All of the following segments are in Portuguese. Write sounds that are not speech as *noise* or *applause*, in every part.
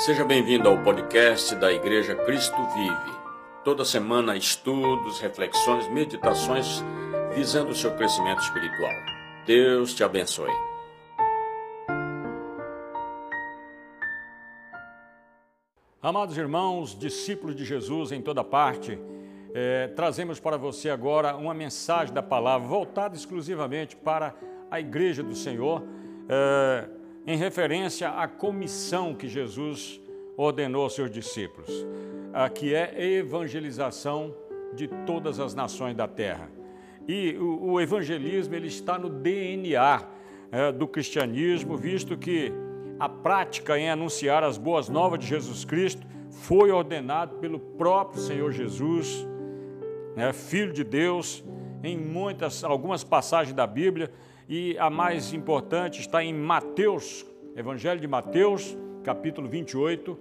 Seja bem-vindo ao podcast da Igreja Cristo Vive. Toda semana, estudos, reflexões, meditações visando o seu crescimento espiritual. Deus te abençoe. Amados irmãos, discípulos de Jesus em toda parte, eh, trazemos para você agora uma mensagem da palavra voltada exclusivamente para a Igreja do Senhor. Eh, em referência à comissão que Jesus ordenou aos seus discípulos, que é evangelização de todas as nações da terra. E o, o evangelismo ele está no DNA é, do cristianismo, visto que a prática em anunciar as boas novas de Jesus Cristo foi ordenado pelo próprio Senhor Jesus, né, Filho de Deus, em muitas, algumas passagens da Bíblia, e a mais importante está em Mateus, Evangelho de Mateus, capítulo 28,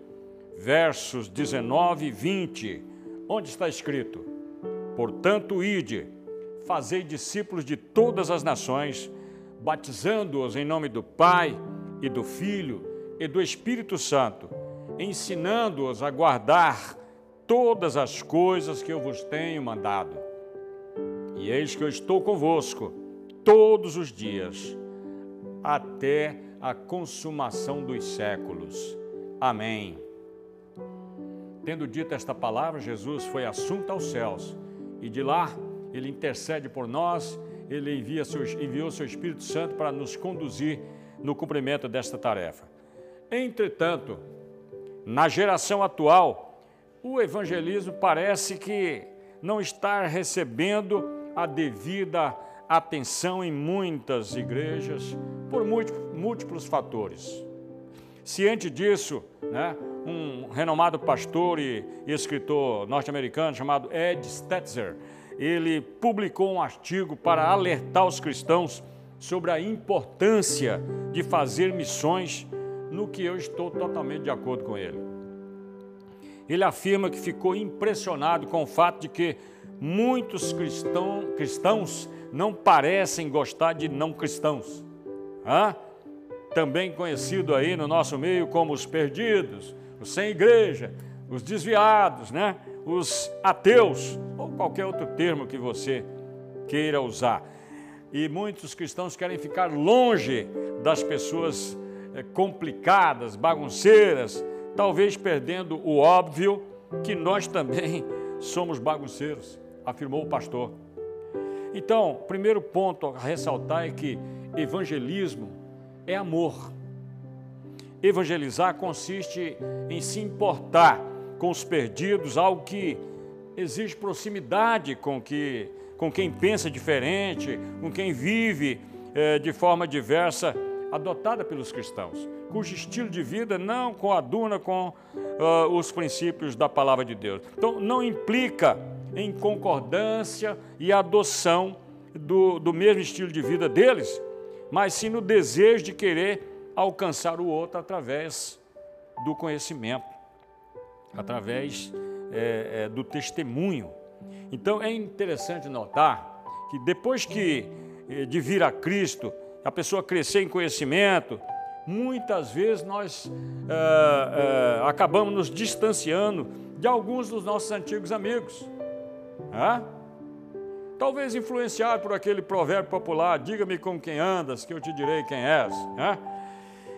versos 19 e 20, onde está escrito: Portanto, ide, fazei discípulos de todas as nações, batizando-os em nome do Pai e do Filho e do Espírito Santo, ensinando-os a guardar todas as coisas que eu vos tenho mandado. E eis que eu estou convosco todos os dias, até a consumação dos séculos. Amém. Tendo dito esta palavra, Jesus foi assunto aos céus e de lá ele intercede por nós, ele envia seu, enviou seu Espírito Santo para nos conduzir no cumprimento desta tarefa. Entretanto, na geração atual, o evangelismo parece que não está recebendo a devida atenção em muitas igrejas por múltiplos fatores. Ciente disso, né, um renomado pastor e escritor norte-americano chamado Ed Stetzer, ele publicou um artigo para alertar os cristãos sobre a importância de fazer missões, no que eu estou totalmente de acordo com ele. Ele afirma que ficou impressionado com o fato de que muitos cristão, cristãos não parecem gostar de não cristãos. Hã? Também conhecido aí no nosso meio como os perdidos, os sem igreja, os desviados, né? os ateus, ou qualquer outro termo que você queira usar. E muitos cristãos querem ficar longe das pessoas é, complicadas, bagunceiras, talvez perdendo o óbvio que nós também *laughs* somos bagunceiros, afirmou o pastor. Então, primeiro ponto a ressaltar é que evangelismo é amor. Evangelizar consiste em se importar com os perdidos, algo que exige proximidade com, que, com quem pensa diferente, com quem vive é, de forma diversa, adotada pelos cristãos, cujo estilo de vida não coaduna com uh, os princípios da palavra de Deus. Então, não implica em concordância e adoção do, do mesmo estilo de vida deles, mas sim no desejo de querer alcançar o outro através do conhecimento, através é, é, do testemunho. Então é interessante notar que depois que é, de vir a Cristo, a pessoa crescer em conhecimento, muitas vezes nós é, é, acabamos nos distanciando de alguns dos nossos antigos amigos. Talvez influenciado por aquele provérbio popular: diga-me com quem andas, que eu te direi quem és.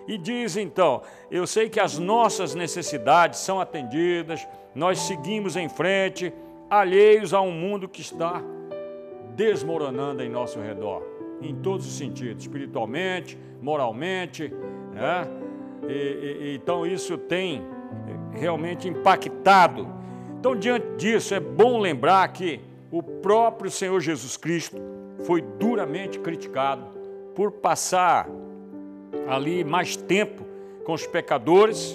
E diz então: eu sei que as nossas necessidades são atendidas, nós seguimos em frente, alheios a um mundo que está desmoronando em nosso redor, em todos os sentidos, espiritualmente, moralmente, né? E, e, então isso tem realmente impactado então, diante disso, é bom lembrar que o próprio Senhor Jesus Cristo foi duramente criticado por passar ali mais tempo com os pecadores,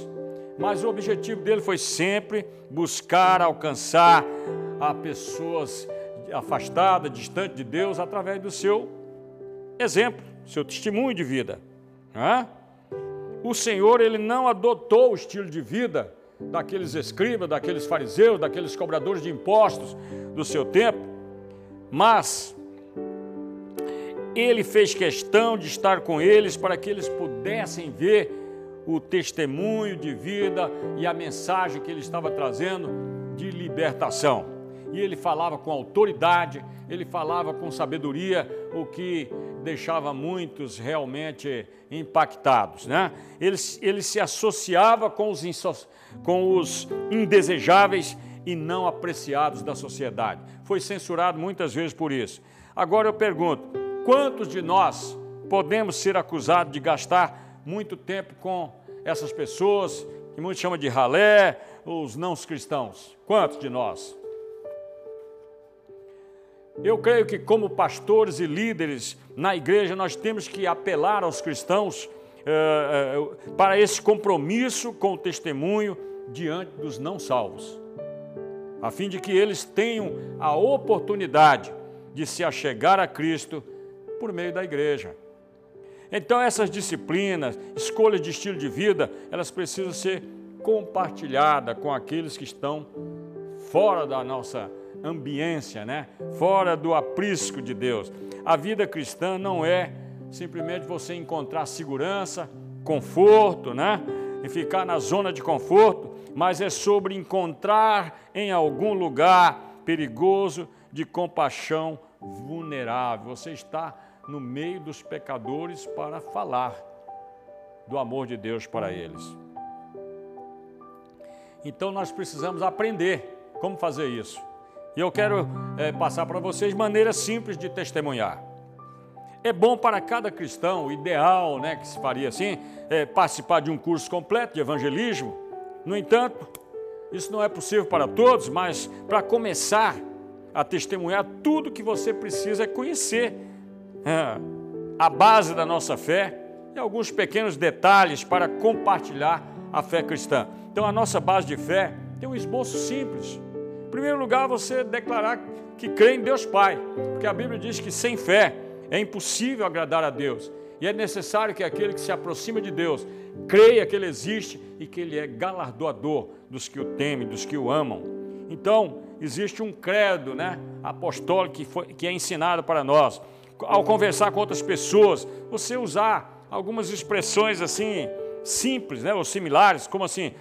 mas o objetivo dele foi sempre buscar alcançar a pessoas afastadas, distantes de Deus, através do seu exemplo, seu testemunho de vida. O Senhor ele não adotou o estilo de vida daqueles escribas, daqueles fariseus, daqueles cobradores de impostos do seu tempo, mas ele fez questão de estar com eles para que eles pudessem ver o testemunho de vida e a mensagem que ele estava trazendo de libertação. E ele falava com autoridade, ele falava com sabedoria, o que deixava muitos realmente impactados. Né? Ele, ele se associava com os, com os indesejáveis e não apreciados da sociedade. Foi censurado muitas vezes por isso. Agora eu pergunto: quantos de nós podemos ser acusados de gastar muito tempo com essas pessoas que muitos chamam de ralé, os não cristãos? Quantos de nós? Eu creio que, como pastores e líderes na igreja, nós temos que apelar aos cristãos eh, eh, para esse compromisso com o testemunho diante dos não salvos, a fim de que eles tenham a oportunidade de se achegar a Cristo por meio da igreja. Então, essas disciplinas, escolhas de estilo de vida, elas precisam ser compartilhadas com aqueles que estão fora da nossa ambiência, né? fora do aprisco de Deus. A vida cristã não é simplesmente você encontrar segurança, conforto, né? e ficar na zona de conforto, mas é sobre encontrar em algum lugar perigoso de compaixão vulnerável. Você está no meio dos pecadores para falar do amor de Deus para eles. Então nós precisamos aprender como fazer isso. E eu quero é, passar para vocês maneiras simples de testemunhar. É bom para cada cristão, ideal né, que se faria assim, é participar de um curso completo de evangelismo. No entanto, isso não é possível para todos, mas para começar a testemunhar, tudo que você precisa é conhecer é, a base da nossa fé e alguns pequenos detalhes para compartilhar a fé cristã. Então, a nossa base de fé tem um esboço simples em primeiro lugar, você declarar que crê em Deus Pai, porque a Bíblia diz que sem fé é impossível agradar a Deus. E é necessário que aquele que se aproxima de Deus creia que Ele existe e que Ele é galardoador dos que o temem, dos que o amam. Então, existe um credo né, apostólico que, foi, que é ensinado para nós. Ao conversar com outras pessoas, você usar algumas expressões assim, simples né, ou similares, como assim: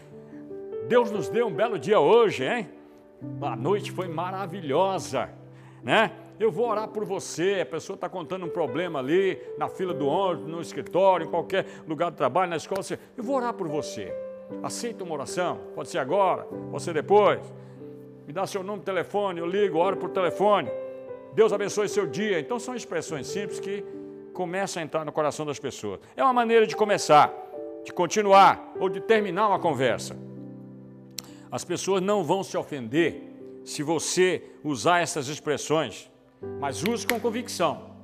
Deus nos deu um belo dia hoje, hein? A noite foi maravilhosa, né? Eu vou orar por você. A pessoa está contando um problema ali, na fila do ônibus, no escritório, em qualquer lugar de trabalho, na escola. Eu vou orar por você. Aceita uma oração? Pode ser agora, pode ser depois. Me dá seu de telefone, eu ligo, oro por telefone. Deus abençoe seu dia. Então são expressões simples que começam a entrar no coração das pessoas. É uma maneira de começar, de continuar ou de terminar uma conversa. As pessoas não vão se ofender se você usar essas expressões, mas use com convicção.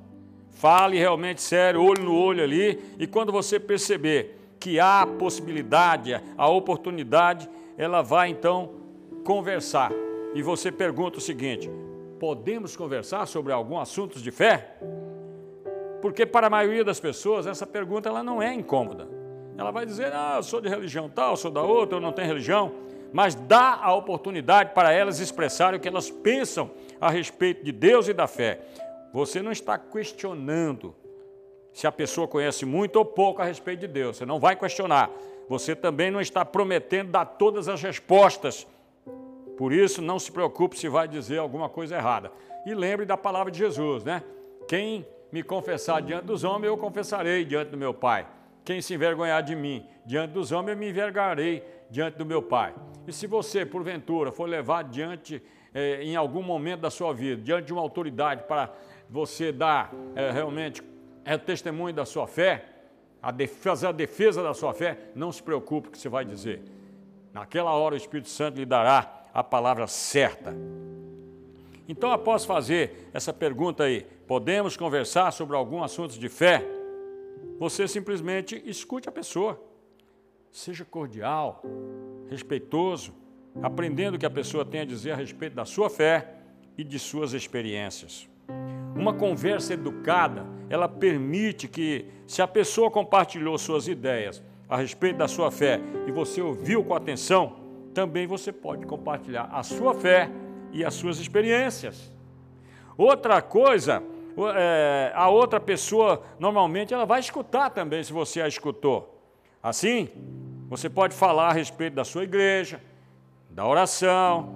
Fale realmente sério, olho no olho ali, e quando você perceber que há possibilidade, a oportunidade, ela vai então conversar. E você pergunta o seguinte: podemos conversar sobre algum assunto de fé? Porque para a maioria das pessoas essa pergunta ela não é incômoda. Ela vai dizer: "Ah, eu sou de religião tal, sou da outra, eu não tenho religião" mas dá a oportunidade para elas expressarem o que elas pensam a respeito de Deus e da fé. Você não está questionando se a pessoa conhece muito ou pouco a respeito de Deus. Você não vai questionar. Você também não está prometendo dar todas as respostas. Por isso, não se preocupe se vai dizer alguma coisa errada. E lembre da palavra de Jesus, né? Quem me confessar diante dos homens, eu confessarei diante do meu Pai. Quem se envergonhar de mim diante dos homens, eu me envergarei diante do meu Pai. E se você, porventura, for levado diante, eh, em algum momento da sua vida, diante de uma autoridade para você dar eh, realmente é, testemunho da sua fé, a fazer a defesa da sua fé, não se preocupe com o que você vai dizer. Naquela hora o Espírito Santo lhe dará a palavra certa. Então, após fazer essa pergunta aí, podemos conversar sobre algum assunto de fé? Você simplesmente escute a pessoa. Seja cordial, respeitoso, aprendendo o que a pessoa tem a dizer a respeito da sua fé e de suas experiências. Uma conversa educada, ela permite que, se a pessoa compartilhou suas ideias a respeito da sua fé e você ouviu com atenção, também você pode compartilhar a sua fé e as suas experiências. Outra coisa, é, a outra pessoa normalmente ela vai escutar também se você a escutou. Assim, você pode falar a respeito da sua igreja, da oração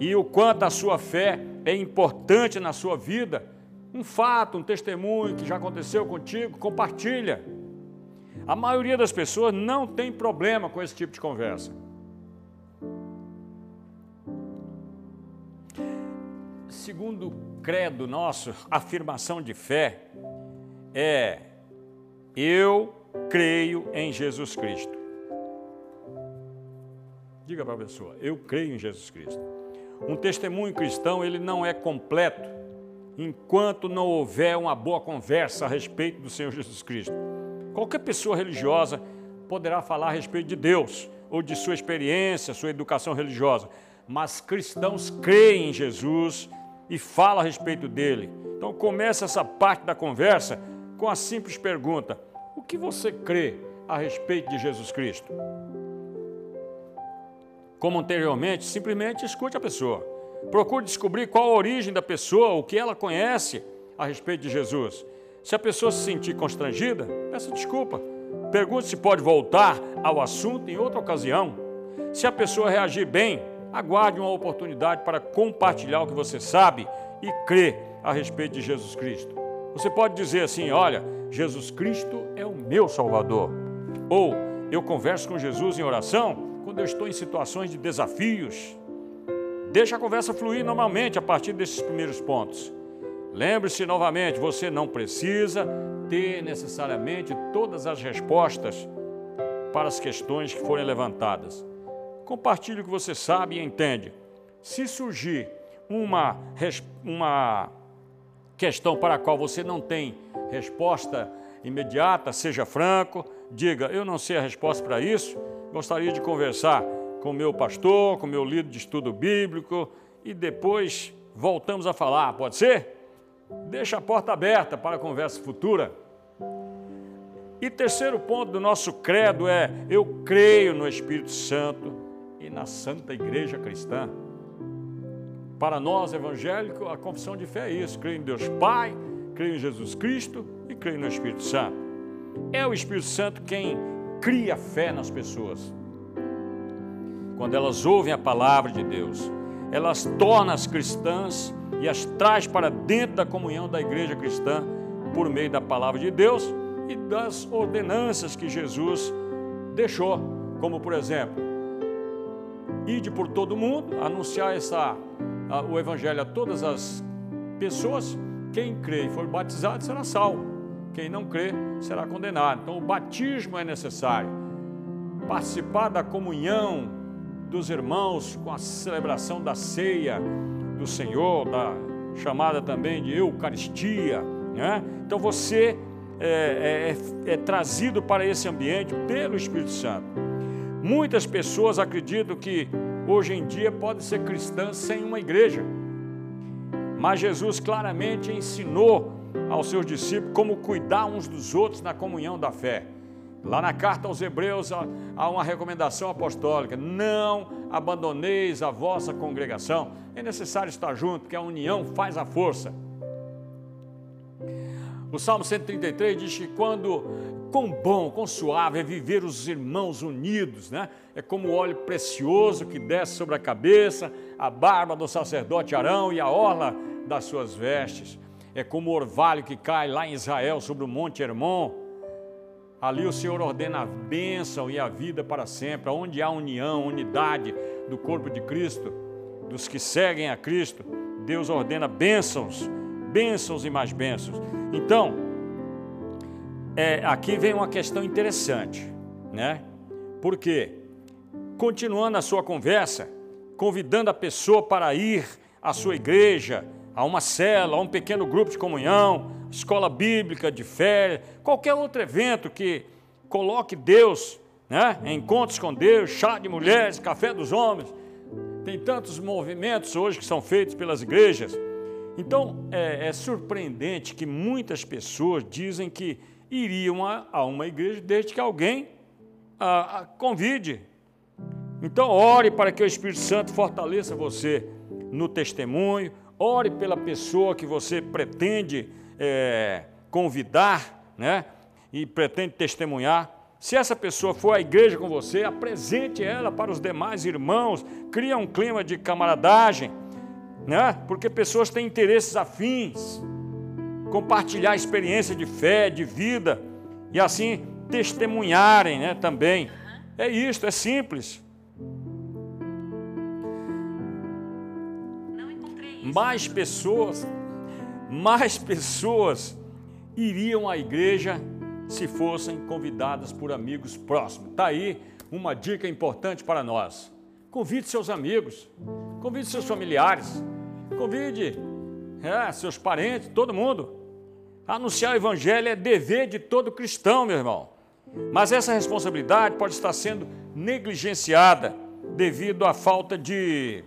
e o quanto a sua fé é importante na sua vida. Um fato, um testemunho que já aconteceu contigo, compartilha. A maioria das pessoas não tem problema com esse tipo de conversa. Segundo credo nosso, afirmação de fé é eu creio em Jesus Cristo. Diga para a pessoa, eu creio em Jesus Cristo. Um testemunho cristão, ele não é completo enquanto não houver uma boa conversa a respeito do Senhor Jesus Cristo. Qualquer pessoa religiosa poderá falar a respeito de Deus ou de sua experiência, sua educação religiosa, mas cristãos creem em Jesus e falam a respeito dele. Então começa essa parte da conversa com a simples pergunta: o que você crê a respeito de Jesus Cristo? Como anteriormente, simplesmente escute a pessoa. Procure descobrir qual a origem da pessoa, o que ela conhece a respeito de Jesus. Se a pessoa se sentir constrangida, peça desculpa. Pergunte se pode voltar ao assunto em outra ocasião. Se a pessoa reagir bem, aguarde uma oportunidade para compartilhar o que você sabe e crê a respeito de Jesus Cristo. Você pode dizer assim: Olha, Jesus Cristo é o meu Salvador. Ou eu converso com Jesus em oração quando eu estou em situações de desafios. Deixa a conversa fluir normalmente a partir desses primeiros pontos. Lembre-se novamente, você não precisa ter necessariamente todas as respostas para as questões que forem levantadas. Compartilhe o que você sabe e entende. Se surgir uma, uma questão para a qual você não tem resposta imediata, seja franco, diga: Eu não sei a resposta para isso, gostaria de conversar com meu pastor, com meu líder de estudo bíblico e depois voltamos a falar, pode ser? Deixa a porta aberta para a conversa futura. E terceiro ponto do nosso credo é: eu creio no Espírito Santo e na Santa Igreja Cristã. Para nós evangélicos, a confissão de fé é isso: creio em Deus Pai, creio em Jesus Cristo e creio no Espírito Santo. É o Espírito Santo quem cria fé nas pessoas. Quando elas ouvem a palavra de Deus, elas tornam as cristãs e as traz para dentro da comunhão da igreja cristã por meio da palavra de Deus e das ordenanças que Jesus deixou, como por exemplo, ide por todo mundo, anunciar essa, a, o evangelho a todas as pessoas, quem crê e for batizado será salvo, quem não crê será condenado. Então o batismo é necessário. Participar da comunhão dos irmãos com a celebração da ceia, do Senhor, da chamada também de Eucaristia. Né? Então você é, é, é, é trazido para esse ambiente pelo Espírito Santo. Muitas pessoas acreditam que hoje em dia pode ser cristã sem uma igreja. Mas Jesus claramente ensinou aos seus discípulos como cuidar uns dos outros na comunhão da fé. Lá na carta aos Hebreus há uma recomendação apostólica: não abandoneis a vossa congregação. É necessário estar junto, porque a união faz a força. O Salmo 133 diz que quando quão bom, quão suave é viver os irmãos unidos, né? É como o óleo precioso que desce sobre a cabeça, a barba do sacerdote Arão e a orla das suas vestes. É como o orvalho que cai lá em Israel sobre o monte Hermon Ali o Senhor ordena a bênção e a vida para sempre, onde há união, unidade do corpo de Cristo, dos que seguem a Cristo, Deus ordena bênçãos, bênçãos e mais bênçãos. Então, é, aqui vem uma questão interessante, né? Porque, continuando a sua conversa, convidando a pessoa para ir à sua igreja, a uma cela, a um pequeno grupo de comunhão, escola bíblica de fé, qualquer outro evento que coloque Deus, né? encontros com Deus, chá de mulheres, café dos homens. Tem tantos movimentos hoje que são feitos pelas igrejas. Então é, é surpreendente que muitas pessoas dizem que iriam a, a uma igreja desde que alguém a, a convide. Então ore para que o Espírito Santo fortaleça você no testemunho, ore pela pessoa que você pretende é, convidar, né? E pretende testemunhar. Se essa pessoa for à igreja com você, apresente ela para os demais irmãos, cria um clima de camaradagem, né? porque pessoas têm interesses afins, compartilhar experiência de fé, de vida, e assim testemunharem né, também. É isto, é simples. Mais pessoas, mais pessoas iriam à igreja se fossem convidadas por amigos próximos. Está aí uma dica importante para nós. Convide seus amigos, convide seus familiares, convide é, seus parentes, todo mundo. Anunciar o evangelho é dever de todo cristão, meu irmão. Mas essa responsabilidade pode estar sendo negligenciada devido à falta de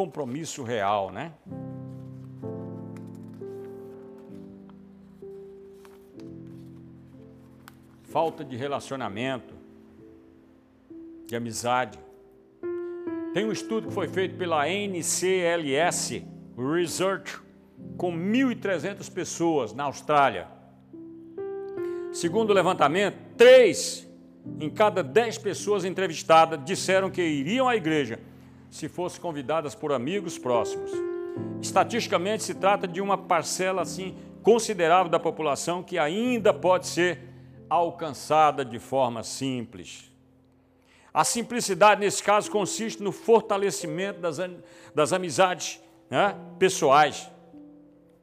compromisso real, né? falta de relacionamento, de amizade. Tem um estudo que foi feito pela NCLS Research com 1.300 pessoas na Austrália. Segundo o levantamento, três em cada dez pessoas entrevistadas disseram que iriam à igreja se fossem convidadas por amigos próximos. Estatisticamente, se trata de uma parcela assim considerável da população que ainda pode ser alcançada de forma simples. A simplicidade, nesse caso, consiste no fortalecimento das, das amizades né, pessoais.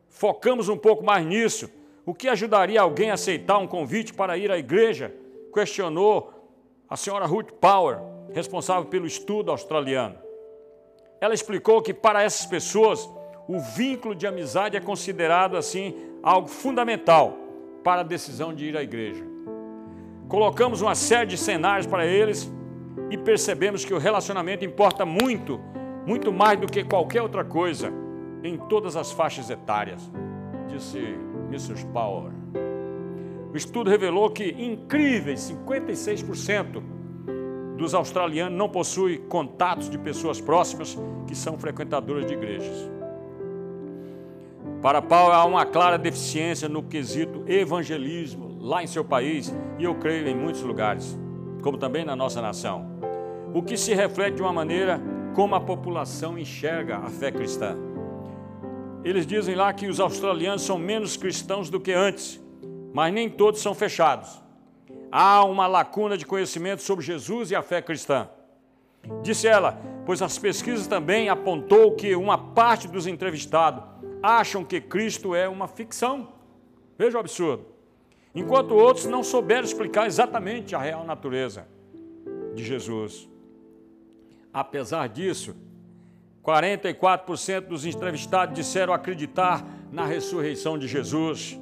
Focamos um pouco mais nisso. O que ajudaria alguém a aceitar um convite para ir à igreja? Questionou a senhora Ruth Power, responsável pelo estudo australiano. Ela explicou que para essas pessoas o vínculo de amizade é considerado assim algo fundamental para a decisão de ir à igreja. Colocamos uma série de cenários para eles e percebemos que o relacionamento importa muito, muito mais do que qualquer outra coisa, em todas as faixas etárias, disse Mrs. Power. O estudo revelou que incríveis 56% dos australianos não possuem contatos de pessoas próximas que são frequentadoras de igrejas. Para Paulo, há uma clara deficiência no quesito evangelismo lá em seu país e eu creio em muitos lugares, como também na nossa nação. O que se reflete de uma maneira como a população enxerga a fé cristã. Eles dizem lá que os australianos são menos cristãos do que antes, mas nem todos são fechados. Há uma lacuna de conhecimento sobre Jesus e a fé cristã. Disse ela, pois as pesquisas também apontou que uma parte dos entrevistados acham que Cristo é uma ficção. Veja o absurdo. Enquanto outros não souberam explicar exatamente a real natureza de Jesus. Apesar disso, 44% dos entrevistados disseram acreditar na ressurreição de Jesus.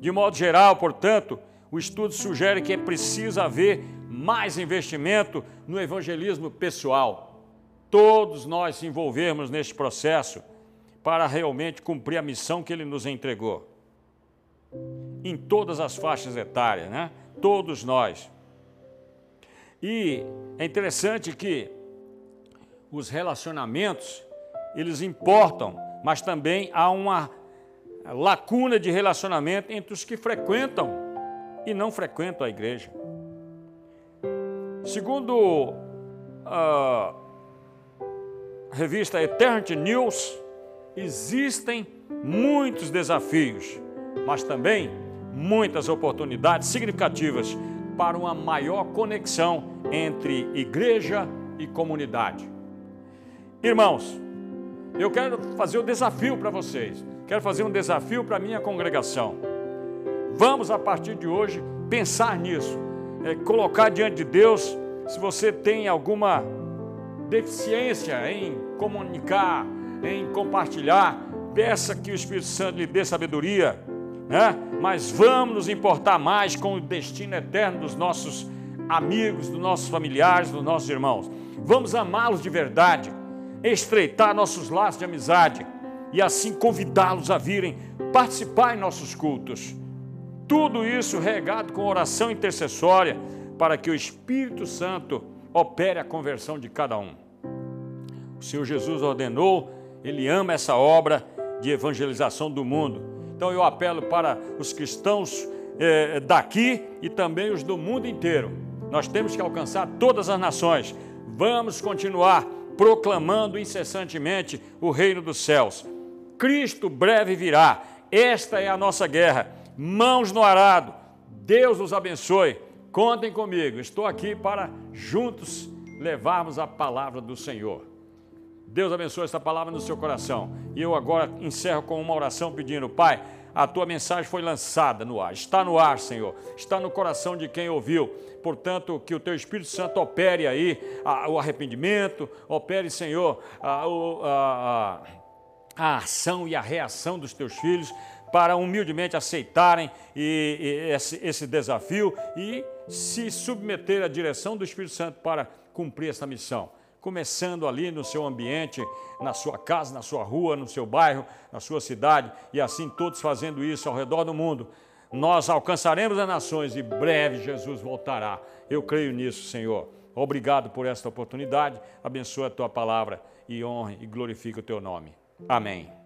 De modo geral, portanto, o estudo sugere que é preciso haver mais investimento no evangelismo pessoal. Todos nós se envolvermos neste processo para realmente cumprir a missão que ele nos entregou. Em todas as faixas etárias, né? Todos nós. E é interessante que os relacionamentos, eles importam, mas também há uma lacuna de relacionamento entre os que frequentam e não frequentam a igreja. Segundo a revista Eternity News, existem muitos desafios, mas também muitas oportunidades significativas para uma maior conexão entre igreja e comunidade. Irmãos, eu quero fazer o um desafio para vocês, quero fazer um desafio para a minha congregação. Vamos, a partir de hoje, pensar nisso, é, colocar diante de Deus se você tem alguma deficiência em comunicar, em compartilhar. Peça que o Espírito Santo lhe dê sabedoria, né? mas vamos nos importar mais com o destino eterno dos nossos amigos, dos nossos familiares, dos nossos irmãos. Vamos amá-los de verdade, estreitar nossos laços de amizade e assim convidá-los a virem participar em nossos cultos. Tudo isso regado com oração intercessória para que o Espírito Santo opere a conversão de cada um. O Senhor Jesus ordenou ele ama essa obra de evangelização do mundo. Então eu apelo para os cristãos é, daqui e também os do mundo inteiro. Nós temos que alcançar todas as nações. Vamos continuar proclamando incessantemente o reino dos céus. Cristo breve virá. Esta é a nossa guerra. Mãos no arado. Deus os abençoe. Contem comigo. Estou aqui para juntos levarmos a palavra do Senhor. Deus abençoe esta palavra no seu coração. E eu agora encerro com uma oração pedindo, Pai, a tua mensagem foi lançada no ar, está no ar, Senhor, está no coração de quem ouviu. Portanto, que o teu Espírito Santo opere aí a, o arrependimento, opere, Senhor, a, a, a, ação e a reação dos teus filhos para humildemente aceitarem e, e esse, esse desafio e se submeter à direção do Espírito Santo para cumprir essa missão começando ali no seu ambiente, na sua casa, na sua rua, no seu bairro, na sua cidade, e assim todos fazendo isso ao redor do mundo. Nós alcançaremos as nações e breve Jesus voltará. Eu creio nisso, Senhor. Obrigado por esta oportunidade. Abençoa a tua palavra e honre e glorifique o teu nome. Amém.